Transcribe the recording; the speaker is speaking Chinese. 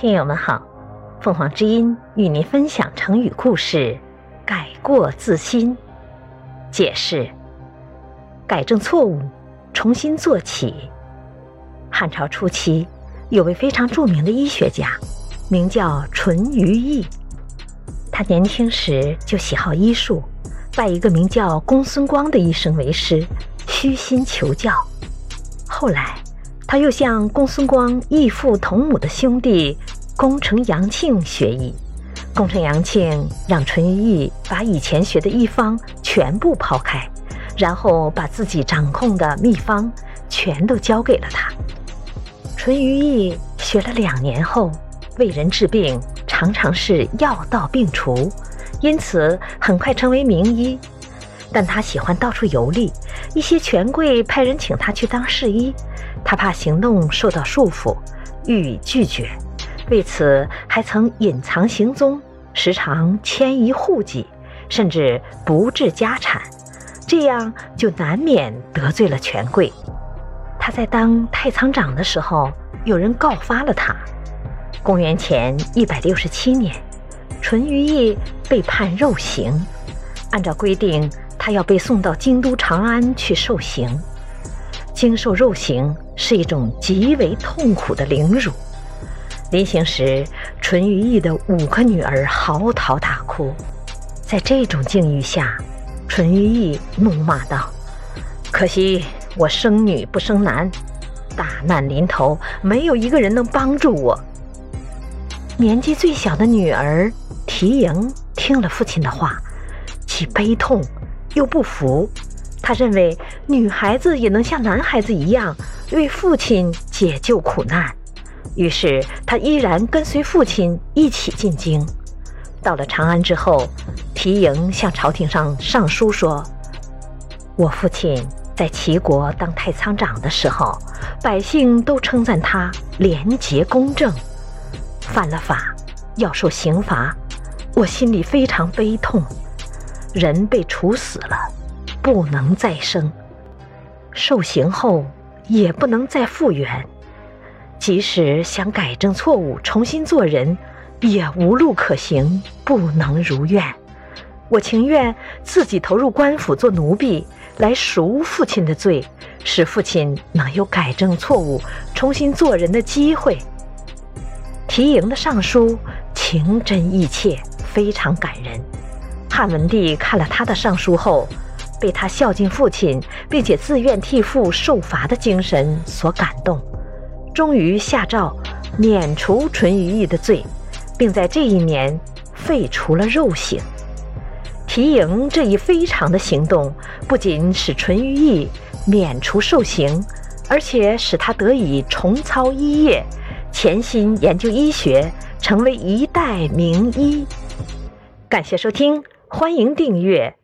听友们好，凤凰之音与您分享成语故事“改过自新”。解释：改正错误，重新做起。汉朝初期，有位非常著名的医学家，名叫淳于意。他年轻时就喜好医术，拜一个名叫公孙光的医生为师，虚心求教。后来，他又向公孙光异父同母的兄弟功成杨庆学医。功成杨庆让淳于意把以前学的医方全部抛开，然后把自己掌控的秘方全都交给了他。淳于意学了两年后，为人治病常常是药到病除，因此很快成为名医。但他喜欢到处游历，一些权贵派人请他去当侍医。他怕行动受到束缚，予以拒绝，为此还曾隐藏行踪，时常迁移户籍，甚至不置家产，这样就难免得罪了权贵。他在当太仓长的时候，有人告发了他。公元前一百六十七年，淳于意被判肉刑，按照规定，他要被送到京都长安去受刑。经受肉刑是一种极为痛苦的凌辱。临行时，淳于意的五个女儿嚎啕大哭。在这种境遇下，淳于意怒骂道：“可惜我生女不生男，大难临头，没有一个人能帮助我。”年纪最小的女儿缇萦听了父亲的话，既悲痛又不服。他认为女孩子也能像男孩子一样为父亲解救苦难，于是他依然跟随父亲一起进京。到了长安之后，提萦向朝廷上上书说：“我父亲在齐国当太仓长的时候，百姓都称赞他廉洁公正，犯了法要受刑罚，我心里非常悲痛。人被处死了。”不能再生，受刑后也不能再复原，即使想改正错误、重新做人，也无路可行，不能如愿。我情愿自己投入官府做奴婢，来赎父亲的罪，使父亲能有改正错误、重新做人的机会。缇萦的上书情真意切，非常感人。汉文帝看了他的上书后。被他孝敬父亲，并且自愿替父受罚的精神所感动，终于下诏免除淳于意的罪，并在这一年废除了肉刑。缇萦这一非常的行动，不仅使淳于意免除受刑，而且使他得以重操医业，潜心研究医学，成为一代名医。感谢收听，欢迎订阅。